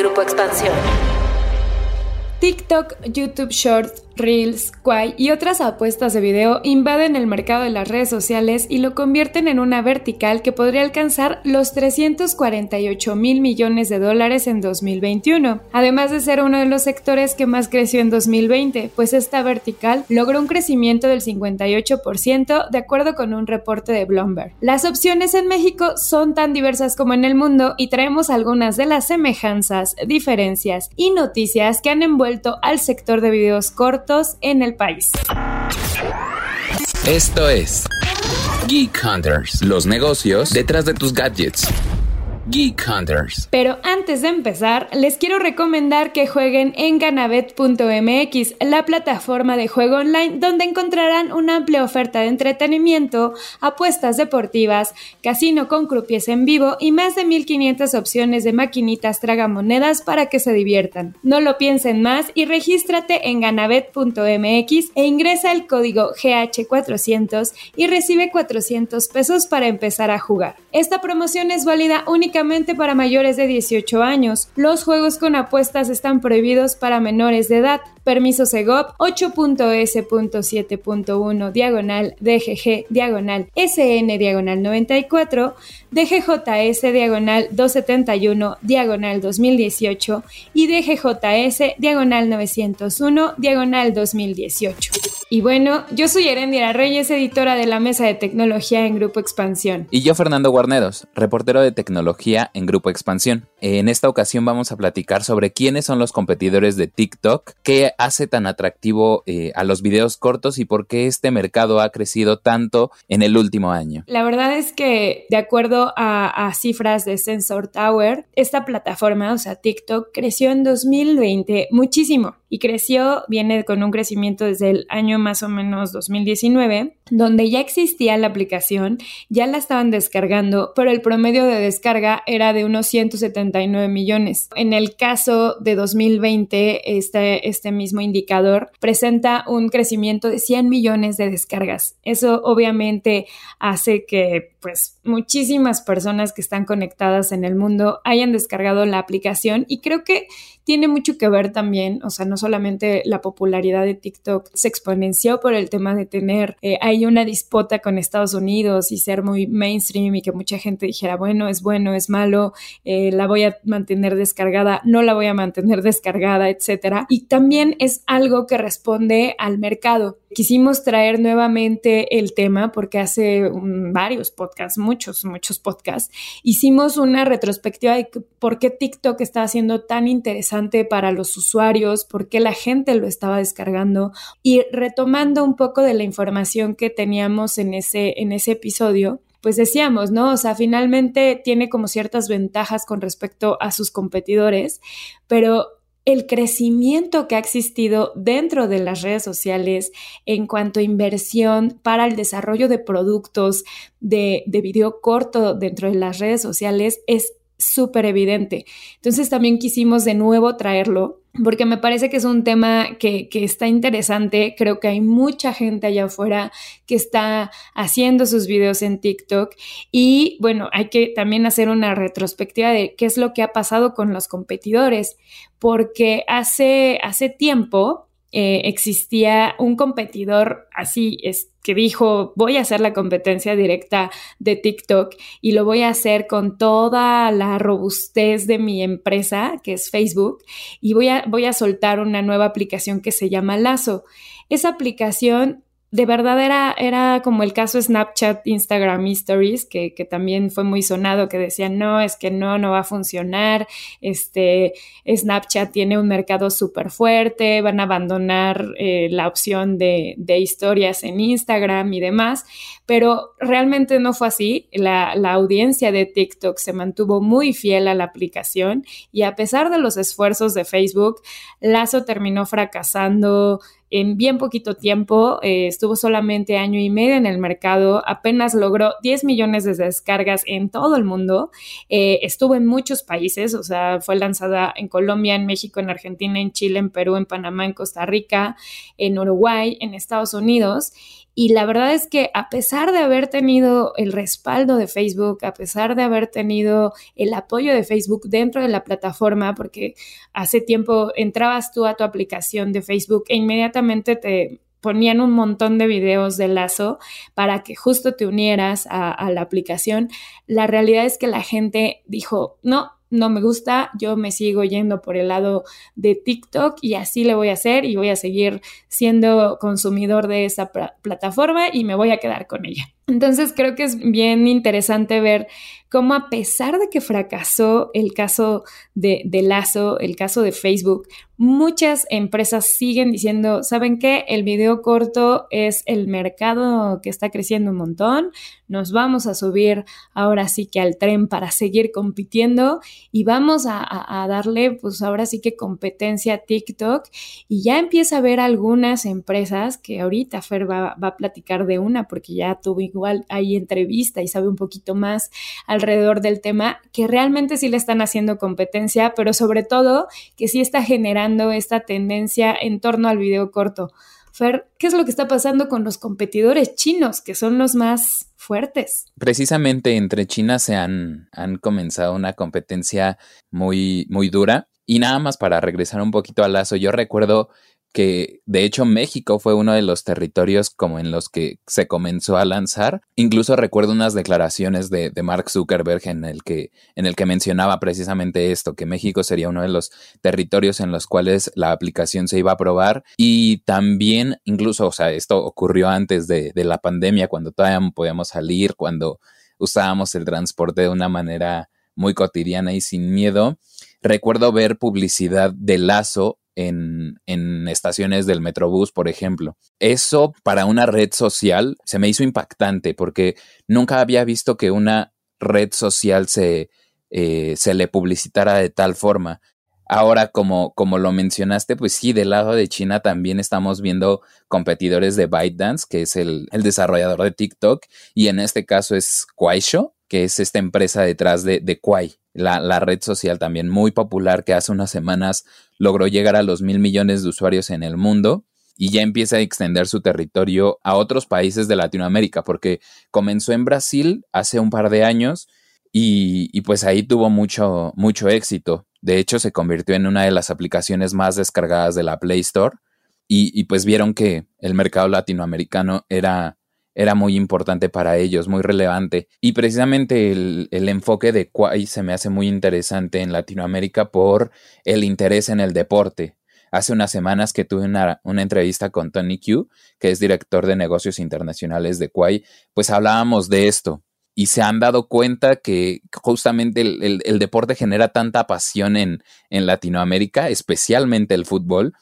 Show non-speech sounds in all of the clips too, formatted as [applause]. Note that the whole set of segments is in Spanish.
Grupo Expansión. TikTok, YouTube Shorts, Reels, Quai y otras apuestas de video invaden el mercado de las redes sociales y lo convierten en una vertical que podría alcanzar los 348 mil millones de dólares en 2021, además de ser uno de los sectores que más creció en 2020, pues esta vertical logró un crecimiento del 58% de acuerdo con un reporte de Bloomberg. Las opciones en México son tan diversas como en el mundo y traemos algunas de las semejanzas, diferencias y noticias que han envuelto al sector de videos cortos en el país. Esto es Geek Hunters, los negocios detrás de tus gadgets. Geek Hunters. Pero antes de empezar, les quiero recomendar que jueguen en ganabet.mx, la plataforma de juego online donde encontrarán una amplia oferta de entretenimiento, apuestas deportivas, casino con croupiers en vivo y más de 1500 opciones de maquinitas tragamonedas para que se diviertan. No lo piensen más y regístrate en ganabet.mx e ingresa el código GH400 y recibe 400 pesos para empezar a jugar. Esta promoción es válida únicamente para mayores de 18 años. Los juegos con apuestas están prohibidos para menores de edad. Permiso Segop 8.s.7.1 diagonal DGG diagonal SN diagonal 94 DGJS diagonal 271 diagonal 2018 y DGJS diagonal 901 diagonal 2018. Y bueno, yo soy Erendira Reyes, editora de la Mesa de Tecnología en Grupo Expansión. Y yo Fernando Guarneros, reportero de tecnología en Grupo Expansión. En esta ocasión vamos a platicar sobre quiénes son los competidores de TikTok, qué hace tan atractivo eh, a los videos cortos y por qué este mercado ha crecido tanto en el último año. La verdad es que de acuerdo a, a cifras de Sensor Tower, esta plataforma, o sea, TikTok, creció en 2020 muchísimo y creció, viene con un crecimiento desde el año más o menos 2019, donde ya existía la aplicación, ya la estaban descargando, pero el promedio de descarga era de unos 179 millones. En el caso de 2020, este, este mismo indicador presenta un crecimiento de 100 millones de descargas. Eso obviamente hace que pues muchísimas personas que están conectadas en el mundo hayan descargado la aplicación y creo que tiene mucho que ver también, o sea, no solamente la popularidad de TikTok se exponenció por el tema de tener eh, ahí una disputa con Estados Unidos y ser muy mainstream y que mucha gente dijera, bueno, es bueno, es malo, eh, la voy a mantener descargada, no la voy a mantener [laughs] descargada, etcétera. Y también es algo que responde al mercado. Quisimos traer nuevamente el tema porque hace varios podcasts, muchos, muchos podcasts, hicimos una retrospectiva de por qué TikTok está siendo tan interesante para los usuarios, por qué la gente lo estaba descargando y retomando un poco de la información que teníamos en ese, en ese episodio, pues decíamos, ¿no? O sea, finalmente tiene como ciertas ventajas con respecto a sus competidores, pero el crecimiento que ha existido dentro de las redes sociales en cuanto a inversión para el desarrollo de productos de, de video corto dentro de las redes sociales es súper evidente. Entonces también quisimos de nuevo traerlo porque me parece que es un tema que, que, está interesante. Creo que hay mucha gente allá afuera que está haciendo sus videos en TikTok y bueno, hay que también hacer una retrospectiva de qué es lo que ha pasado con los competidores, porque hace, hace tiempo eh, existía un competidor así, es, que dijo, voy a hacer la competencia directa de TikTok y lo voy a hacer con toda la robustez de mi empresa, que es Facebook, y voy a, voy a soltar una nueva aplicación que se llama Lazo. Esa aplicación de verdad era, era como el caso Snapchat, Instagram Stories, que, que, también fue muy sonado, que decían, no, es que no, no va a funcionar, este, Snapchat tiene un mercado súper fuerte, van a abandonar eh, la opción de, historias en Instagram y demás, pero realmente no fue así, la audiencia de TikTok se mantuvo muy fiel a la aplicación y a pesar de los esfuerzos de Facebook, Lazo terminó fracasando, en bien poquito tiempo, eh, estuvo solamente año y medio en el mercado, apenas logró 10 millones de descargas en todo el mundo, eh, estuvo en muchos países, o sea, fue lanzada en Colombia, en México, en Argentina, en Chile, en Perú, en Panamá, en Costa Rica, en Uruguay, en Estados Unidos Y la verdad es que a pesar de haber tenido el respaldo de Facebook, a pesar de haber tenido el apoyo de Facebook dentro de la plataforma, porque hace tiempo entrabas tú a tu aplicación de Facebook e inmediatamente te ponían un montón de videos de lazo para que justo te unieras a, la aplicación. La realidad es que la gente dijo, no, no me gusta, yo me sigo yendo por el lado de TikTok y así le voy a hacer y voy a seguir siendo consumidor de esa plataforma y me voy a quedar con ella. Entonces creo que es bien interesante ver cómo a pesar de que fracasó el caso de, de, Lazo, el caso de Facebook, muchas empresas siguen diciendo, ¿saben qué? El video corto es el mercado que está creciendo un montón, nos vamos a subir ahora sí que al tren para seguir compitiendo y vamos a, darle pues ahora sí que competencia a TikTok y ya empieza a haber algunas empresas que ahorita Fer va, va a platicar de una porque ya tuvo igual ahí entrevista y sabe un poquito más alrededor del tema, que realmente sí le están haciendo competencia, pero sobre todo que sí está generando esta tendencia en torno al video corto. Fer, ¿qué es lo que está pasando con los competidores chinos, que son los más fuertes? Precisamente entre China se han, han comenzado una competencia muy, muy dura. Y nada más para regresar un poquito al lazo, yo recuerdo que de hecho México fue uno de los territorios como en los que se comenzó a lanzar. Incluso recuerdo unas declaraciones de, Mark Zuckerberg en el, que, en el que mencionaba precisamente esto, que México sería uno de los territorios en los cuales la aplicación se iba a probar y también incluso, o sea, esto ocurrió antes de, de la pandemia, cuando todavía podíamos salir, cuando usábamos el transporte de una manera muy cotidiana y sin miedo. Recuerdo ver publicidad de Lazo en, estaciones del Metrobús, por ejemplo. Eso para una red social se me hizo impactante porque nunca había visto que una red social se, eh, se le publicitara de tal forma. Ahora, como, como lo mencionaste, pues sí, del lado de China también estamos viendo competidores de ByteDance, que es el, el desarrollador de TikTok, y en este caso es Kuaishou, que es esta empresa detrás de, de Kwai, la, la, red social también muy popular que hace unas semanas logró llegar a los mil millones de usuarios en el mundo y ya empieza a extender su territorio a otros países de Latinoamérica, porque comenzó en Brasil hace un par de años y, y pues ahí tuvo mucho, mucho éxito. De hecho, se convirtió en una de las aplicaciones más descargadas de la Play Store y, y pues vieron que el mercado latinoamericano era era muy importante para ellos, muy relevante. Y precisamente el, el enfoque de Quay se me hace muy interesante en Latinoamérica por el interés en el deporte. Hace unas semanas que tuve una, una, entrevista con Tony Q, que es director de negocios internacionales de Quay, pues hablábamos de esto. Y se han dado cuenta que justamente el, el, el deporte genera tanta pasión en, en Latinoamérica, especialmente el fútbol,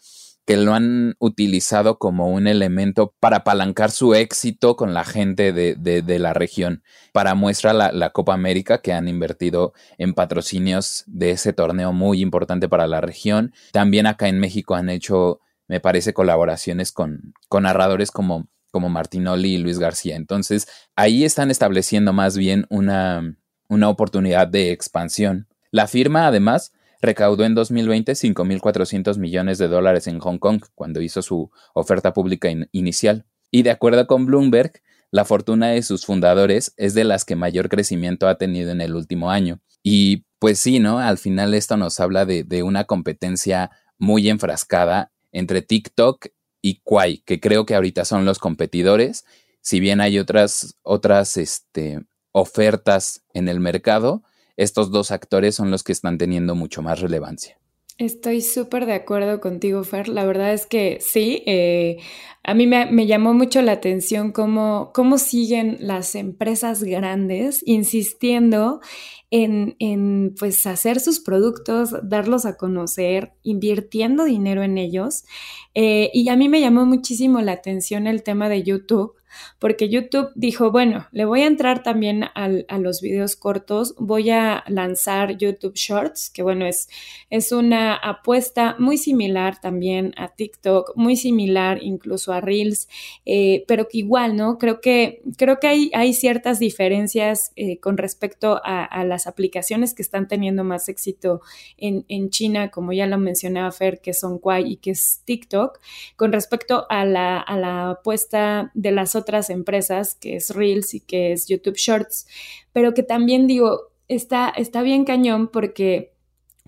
que lo han utilizado como un elemento para apalancar su éxito con la gente de, de, la región. Para muestra la, la, Copa América que han invertido en patrocinios de ese torneo muy importante para la región. También acá en México han hecho, me parece, colaboraciones con, con narradores como, como Martinoli y Luis García. Entonces, ahí están estableciendo más bien una, una oportunidad de expansión. La firma, además, recaudó en 2020 5.400 millones de dólares en Hong Kong cuando hizo su oferta pública in inicial. Y de acuerdo con Bloomberg, la fortuna de sus fundadores es de las que mayor crecimiento ha tenido en el último año. Y pues sí, ¿no? Al final esto nos habla de, de una competencia muy enfrascada entre TikTok y Kwai, que creo que ahorita son los competidores. Si bien hay otras, otras este, ofertas en el mercado, estos dos actores son los que están teniendo mucho más relevancia. Estoy súper de acuerdo contigo, Fer. La verdad es que sí, eh, a mí me, llamó mucho la atención cómo, cómo siguen las empresas grandes insistiendo en, en, pues hacer sus productos, darlos a conocer, invirtiendo dinero en ellos. Eh, y a mí me llamó muchísimo la atención el tema de YouTube porque YouTube dijo, bueno, le voy a entrar también a los videos cortos, voy a lanzar YouTube Shorts, que bueno, es, es una apuesta muy similar también a TikTok, muy similar incluso a Reels, eh, pero que igual, ¿no? Creo que, creo que hay, hay ciertas diferencias eh, con respecto a, a, las aplicaciones que están teniendo más éxito en, en China, como ya lo mencionaba Fer, que son Kwai y que es TikTok, con respecto a la, a la apuesta de las otras empresas, que es Reels y que es YouTube Shorts, pero que también digo, está, está bien cañón porque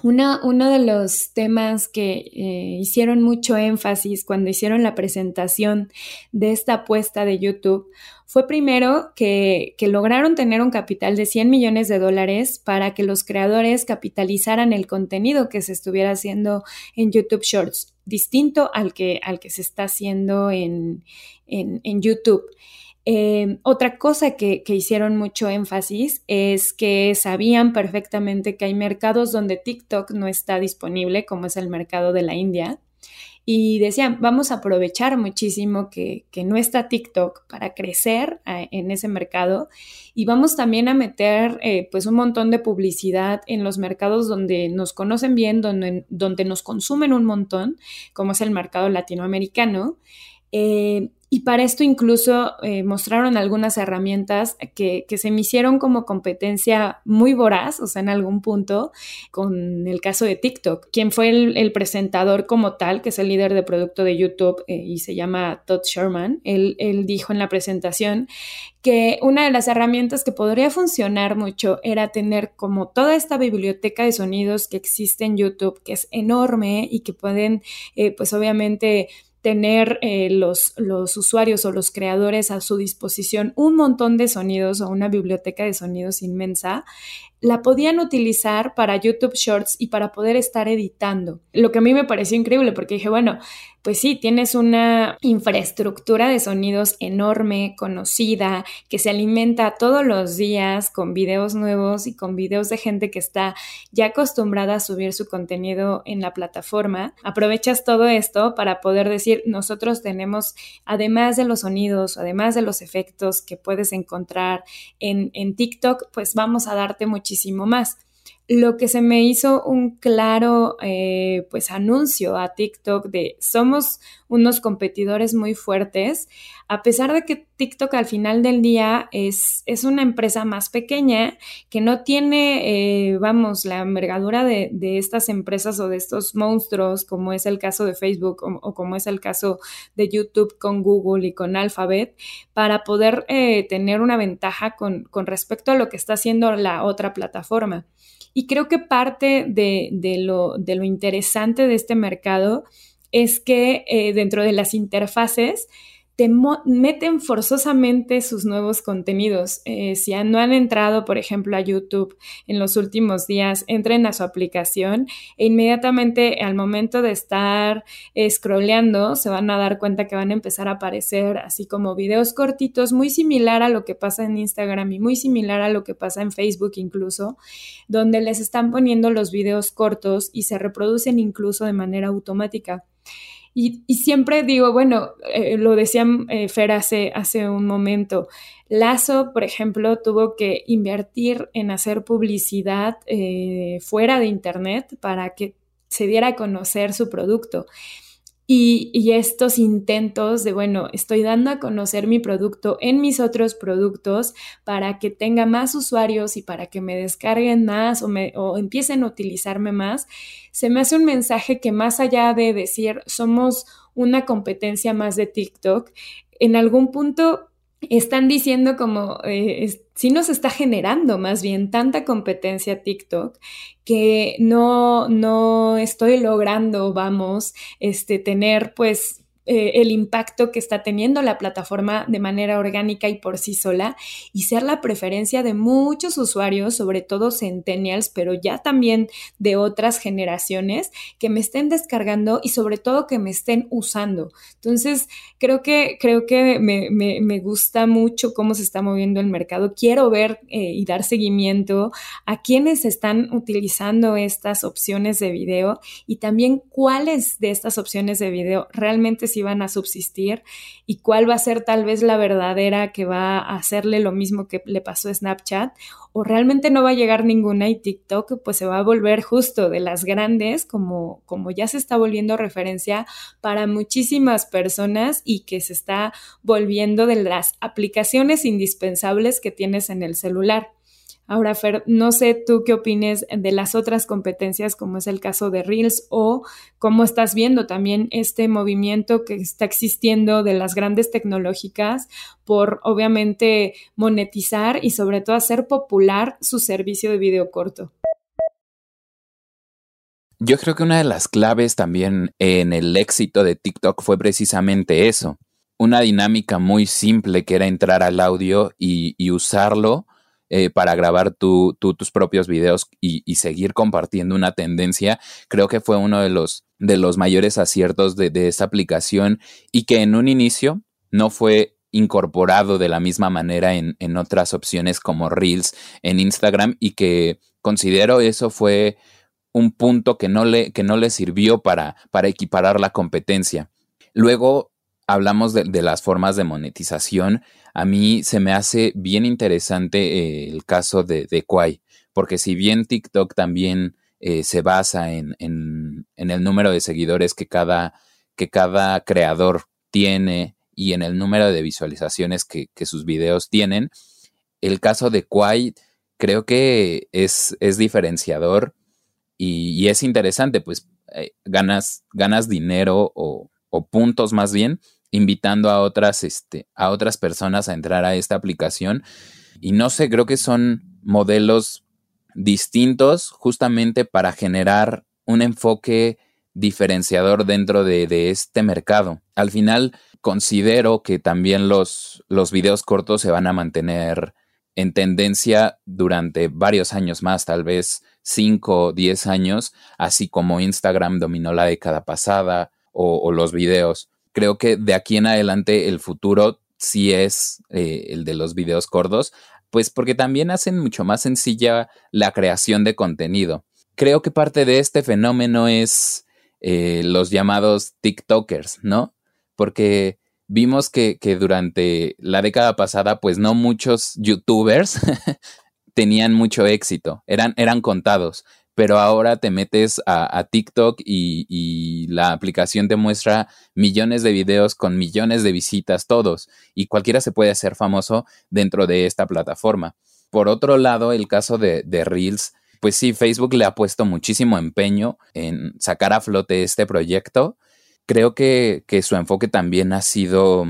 una, uno de los temas que eh, hicieron mucho énfasis cuando hicieron la presentación de esta apuesta de YouTube fue primero que, que, lograron tener un capital de 100 millones de dólares para que los creadores capitalizaran el contenido que se estuviera haciendo en YouTube Shorts, distinto al que, al que se está haciendo en, en, en YouTube. Eh, otra cosa que, hicieron mucho énfasis es que sabían perfectamente que hay mercados donde TikTok no está disponible, como es el mercado de la India. Y decían, vamos a aprovechar muchísimo que, no está TikTok para crecer eh, en ese mercado y vamos también a meter eh, pues un montón de publicidad en los mercados donde nos conocen bien, donde, donde nos consumen un montón, como es el mercado latinoamericano. Y para esto incluso eh, mostraron algunas herramientas que, se me hicieron como competencia muy voraz, o sea, en algún punto, con el caso de TikTok. Quien fue el, presentador como tal, que es el líder de producto de YouTube eh, y se llama Todd Sherman, él, él dijo en la presentación que una de las herramientas que podría funcionar mucho era tener como toda esta biblioteca de sonidos que existe en YouTube, que es enorme y que pueden, eh, pues obviamente, tener eh, los, los usuarios o los creadores a su disposición un montón de sonidos o una biblioteca de sonidos inmensa, la podían utilizar para YouTube Shorts y para poder estar editando. Lo que a mí me pareció increíble porque dije, bueno, pues sí, tienes una infraestructura de sonidos enorme, conocida, que se alimenta todos los días con videos nuevos y con videos de gente que está ya acostumbrada a subir su contenido en la plataforma. Aprovechas todo esto para poder decir, nosotros tenemos, además de los sonidos, además de los efectos que puedes encontrar en, en TikTok, pues vamos a darte muchísimo más lo que se me hizo un claro eh, pues anuncio a TikTok de somos unos competidores muy fuertes, a pesar de que TikTok al final del día es, es una empresa más pequeña que no tiene, eh, vamos, la envergadura de, estas empresas o de estos monstruos, como es el caso de Facebook o, como es el caso de YouTube con Google y con Alphabet, para poder eh, tener una ventaja con, con respecto a lo que está haciendo la otra plataforma. Y creo que parte de, lo, interesante de este mercado es que eh, dentro de las interfaces te meten forzosamente sus nuevos contenidos. Eh, si no han entrado, por ejemplo, a YouTube en los últimos días, entren a su aplicación e inmediatamente al momento de estar scrolleando se van a dar cuenta que van a empezar a aparecer así como videos cortitos, muy similar a lo que pasa en Instagram y muy similar a lo que pasa en Facebook incluso, donde les están poniendo los videos cortos y se reproducen incluso de manera automática. Y, siempre digo, bueno, eh, lo decía eh, Fer hace, hace un momento, Lazo, por ejemplo, tuvo que invertir en hacer publicidad eh, fuera de Internet para que se diera a conocer su producto. Y, estos intentos de, bueno, estoy dando a conocer mi producto en mis otros productos para que tenga más usuarios y para que me descarguen más o, me, o empiecen a utilizarme más, se me hace un mensaje que más allá de decir somos una competencia más de TikTok, en algún punto están diciendo como eh, si nos está generando más bien tanta competencia TikTok que no, no estoy logrando, vamos, este, tener pues eh, el impacto que está teniendo la plataforma de manera orgánica y por sí sola y ser la preferencia de muchos usuarios, sobre todo centennials, pero ya también de otras generaciones que me estén descargando y sobre todo que me estén usando. Entonces, creo que, creo que me, gusta mucho cómo se está moviendo el mercado. Quiero ver eh, y dar seguimiento a quienes están utilizando estas opciones de video y también cuáles de estas opciones de video realmente sí van a subsistir y cuál va a ser tal vez la verdadera que va a hacerle lo mismo que le pasó a Snapchat o realmente no va a llegar ninguna y TikTok pues se va a volver justo de las grandes como, como ya se está volviendo referencia para muchísimas personas y que se está volviendo de las aplicaciones indispensables que tienes en el celular. Ahora, Fer, no sé tú qué opines de las otras competencias, como es el caso de Reels, o cómo estás viendo también este movimiento que está existiendo de las grandes tecnológicas por, obviamente, monetizar y sobre todo hacer popular su servicio de video corto. Yo creo que una de las claves también en el éxito de TikTok fue precisamente eso. Una dinámica muy simple que era entrar al audio y, usarlo eh, para grabar tus propios videos y, seguir compartiendo una tendencia. Creo que fue uno de los, de los mayores aciertos de, de esta aplicación y que en un inicio no fue incorporado de la misma manera en, en, otras opciones como Reels en Instagram y que considero eso fue un punto que no le, que no le sirvió para, para equiparar la competencia. Luego hablamos de, las formas de monetización. A mí se me hace bien interesante eh, el caso de, de Kwai, porque si bien TikTok también eh, se basa en, en, el número de seguidores que cada, que cada creador tiene y en el número de visualizaciones que, sus videos tienen, el caso de Kwai creo que es, es diferenciador y, es interesante, pues eh, ganas, ganas dinero o, puntos más bien invitando a otras, este, a otras personas a entrar a esta aplicación. Y no sé, creo que son modelos distintos justamente para generar un enfoque diferenciador dentro de, de, este mercado. Al final, considero que también los, los videos cortos se van a mantener en tendencia durante varios años más, tal vez 5 o 10 años, así como Instagram dominó la década pasada o, los videos. Creo que de aquí en adelante el futuro sí es eh, el de los videos cortos, pues porque también hacen mucho más sencilla la creación de contenido. Creo que parte de este fenómeno es eh, los llamados TikTokers, ¿no? Porque vimos que, que, durante la década pasada, pues no muchos youtubers [laughs] tenían mucho éxito, eran, eran contados, pero ahora te metes a, TikTok y, la aplicación te muestra millones de videos con millones de visitas, todos, y cualquiera se puede hacer famoso dentro de esta plataforma. Por otro lado, el caso de, de Reels, pues sí, Facebook le ha puesto muchísimo empeño en sacar a flote este proyecto. Creo que, su enfoque también ha sido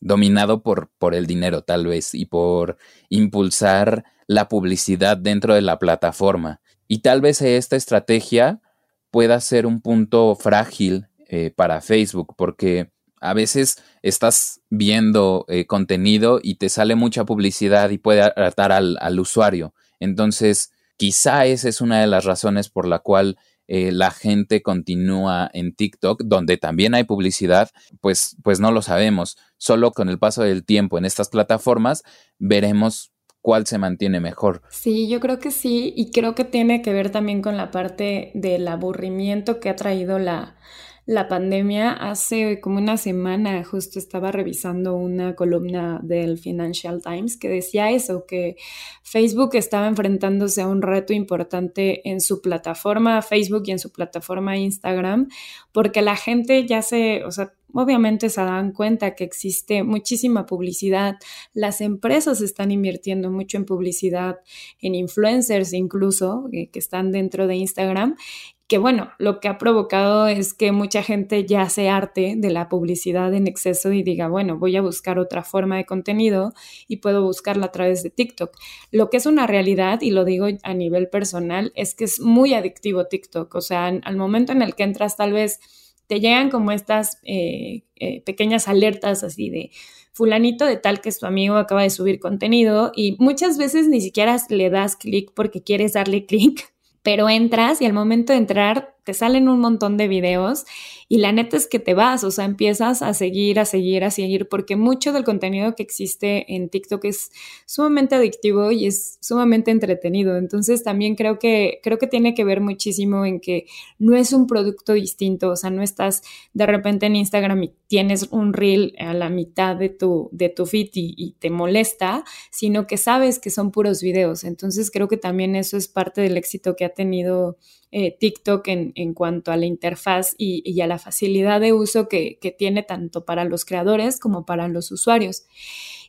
dominado por el dinero tal vez y por impulsar la publicidad dentro de la plataforma. Y tal vez esta estrategia pueda ser un punto frágil eh, para Facebook porque a veces estás viendo eh, contenido y te sale mucha publicidad y puede atratar al, al, usuario. Entonces, quizá esa es una de las razones por la cual eh, la gente continúa en TikTok, donde también hay publicidad, pues, pues no lo sabemos. Solo con el paso del tiempo en estas plataformas veremos cuál se mantiene mejor. Sí, yo creo que sí, y creo que tiene que ver también con la parte del aburrimiento que ha traído la, la pandemia. Hace como una semana justo estaba revisando una columna del Financial Times que decía eso, que Facebook estaba enfrentándose a un reto importante en su plataforma Facebook y en su plataforma Instagram, porque la gente ya se, o sea, obviamente se dan cuenta que existe muchísima publicidad. Las empresas están invirtiendo mucho en publicidad, en influencers incluso, eh, que están dentro de Instagram. Que bueno, lo que ha provocado es que mucha gente ya se arte de la publicidad en exceso y diga, bueno, voy a buscar otra forma de contenido y puedo buscarla a través de TikTok. Lo que es una realidad, y lo digo a nivel personal, es que es muy adictivo TikTok. O sea, al momento en el que entras tal vez te llegan como estas eh, eh, pequeñas alertas así de fulanito de tal que es tu amigo acaba de subir contenido y muchas veces ni siquiera le das clic porque quieres darle [laughs] clic, pero entras y al momento de entrar te salen un montón de videos y la neta es que te vas, o sea, empiezas a seguir, a seguir, a seguir, porque mucho del contenido que existe en TikTok es sumamente adictivo y es sumamente entretenido. Entonces también creo que, creo que tiene que ver muchísimo en que no es un producto distinto, o sea, no estás de repente en Instagram y tienes un reel a la mitad de tu, de tu feed y, te molesta, sino que sabes que son puros videos. Entonces creo que también eso es parte del éxito que ha tenido eh, TikTok en, en, cuanto a la interfaz y, a la facilidad de uso que, tiene tanto para los creadores como para los usuarios.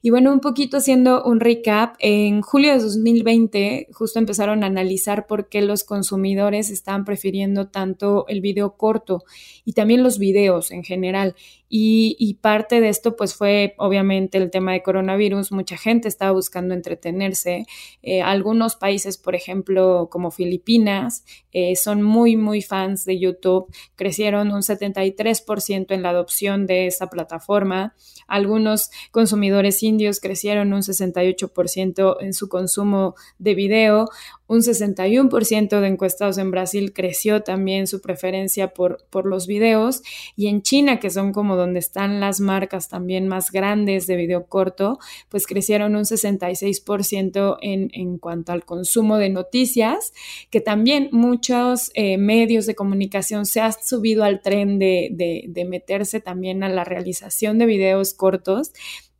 Y bueno, un poquito haciendo un recap, en julio de 2020 justo empezaron a analizar por qué los consumidores estaban prefiriendo tanto el video corto y también los videos en general. Y, parte de esto pues fue obviamente el tema de coronavirus, mucha gente estaba buscando entretenerse, eh, algunos países por ejemplo como Filipinas eh, son muy muy fans de YouTube, crecieron un 73% en la adopción de esa plataforma, algunos consumidores indios crecieron un 68% en su consumo de video, un 61% de encuestados en Brasil creció también su preferencia por, por los videos y en China, que son como donde están las marcas también más grandes de video corto, pues crecieron un 66% en, en cuanto al consumo de noticias, que también muchos eh, medios de comunicación se han subido al tren de, de, de meterse también a la realización de videos cortos,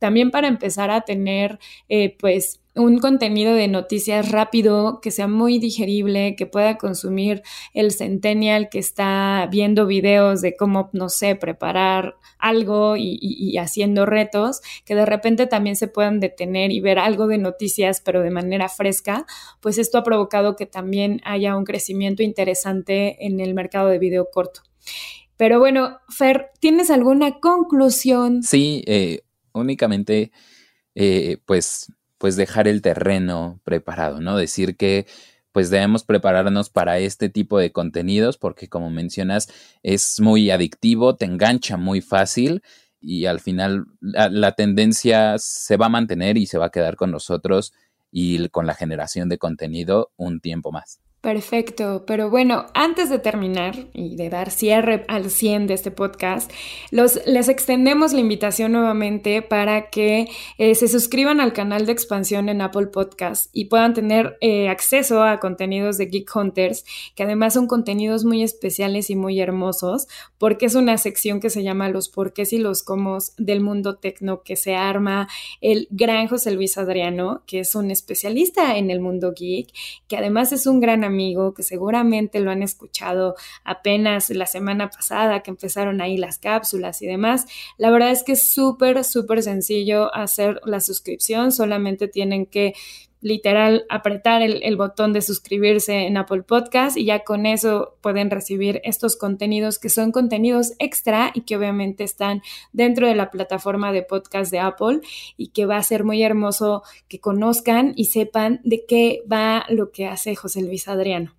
también para empezar a tener eh, pues un contenido de noticias rápido, que sea muy digerible, que pueda consumir el centennial que está viendo videos de cómo, no sé, preparar algo y, haciendo retos, que de repente también se puedan detener y ver algo de noticias, pero de manera fresca, pues esto ha provocado que también haya un crecimiento interesante en el mercado de video corto. Pero bueno, Fer, ¿tienes alguna conclusión? Sí, eh, únicamente, eh, pues pues dejar el terreno preparado, ¿no? Decir que pues debemos prepararnos para este tipo de contenidos porque como mencionas es muy adictivo, te engancha muy fácil y al final la, tendencia se va a mantener y se va a quedar con nosotros y con la generación de contenido un tiempo más. Perfecto, pero bueno, antes de terminar y de dar cierre al 100 de este podcast, los, les extendemos la invitación nuevamente para que eh, se suscriban al canal de expansión en Apple Podcast y puedan tener eh, acceso a contenidos de Geek Hunters, que además son contenidos muy especiales y muy hermosos, porque es una sección que se llama Los porqués y los cómo del mundo tecno que se arma el gran José Luis Adriano, que es un especialista en el mundo geek, que además es un gran amigo amigo que seguramente lo han escuchado apenas la semana pasada que empezaron ahí las cápsulas y demás. La verdad es que es súper, súper sencillo hacer la suscripción, solamente tienen que literal apretar el, botón de suscribirse en Apple Podcast y ya con eso pueden recibir estos contenidos que son contenidos extra y que obviamente están dentro de la plataforma de podcast de Apple y que va a ser muy hermoso que conozcan y sepan de qué va lo que hace José Luis Adriano.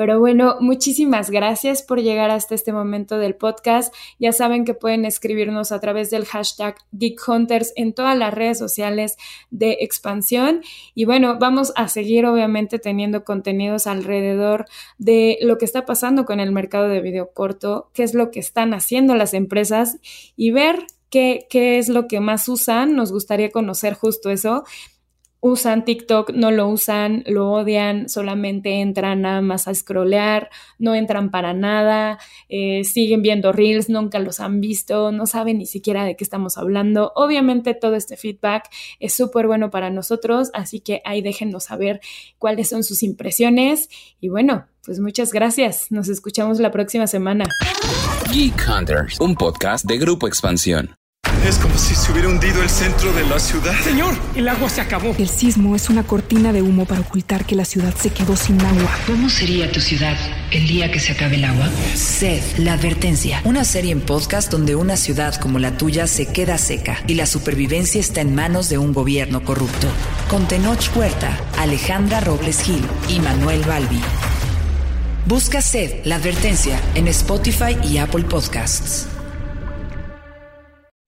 Pero bueno, muchísimas gracias por llegar hasta este momento del podcast. Ya saben que pueden escribirnos a través del hashtag GeekHunters en todas las redes sociales de expansión. Y bueno, vamos a seguir obviamente teniendo contenidos alrededor de lo que está pasando con el mercado de video corto, qué es lo que están haciendo las empresas y ver qué, qué es lo que más usan. Nos gustaría conocer justo eso usan TikTok, no lo usan, lo odian, solamente entran nada más a scrollear, no entran para nada, eh, siguen viendo reels, nunca los han visto, no saben ni siquiera de qué estamos hablando. Obviamente todo este feedback es súper bueno para nosotros, así que ahí déjenos saber cuáles son sus impresiones y bueno, pues muchas gracias, nos escuchamos la próxima semana. Geek Hunters, un podcast de Grupo Expansión. Es como si se hubiera hundido el centro de la ciudad. Señor, el agua se acabó. El sismo es una cortina de humo para ocultar que la ciudad se quedó sin agua. ¿Cómo sería tu ciudad el día que se acabe el agua? Sed, la advertencia. Una serie en podcast donde una ciudad como la tuya se queda seca y la supervivencia está en manos de un gobierno corrupto. Con Tenoch Puerta, Alejandra Robles Gil y Manuel Balbi. Busca Sed, la advertencia en Spotify y Apple Podcasts.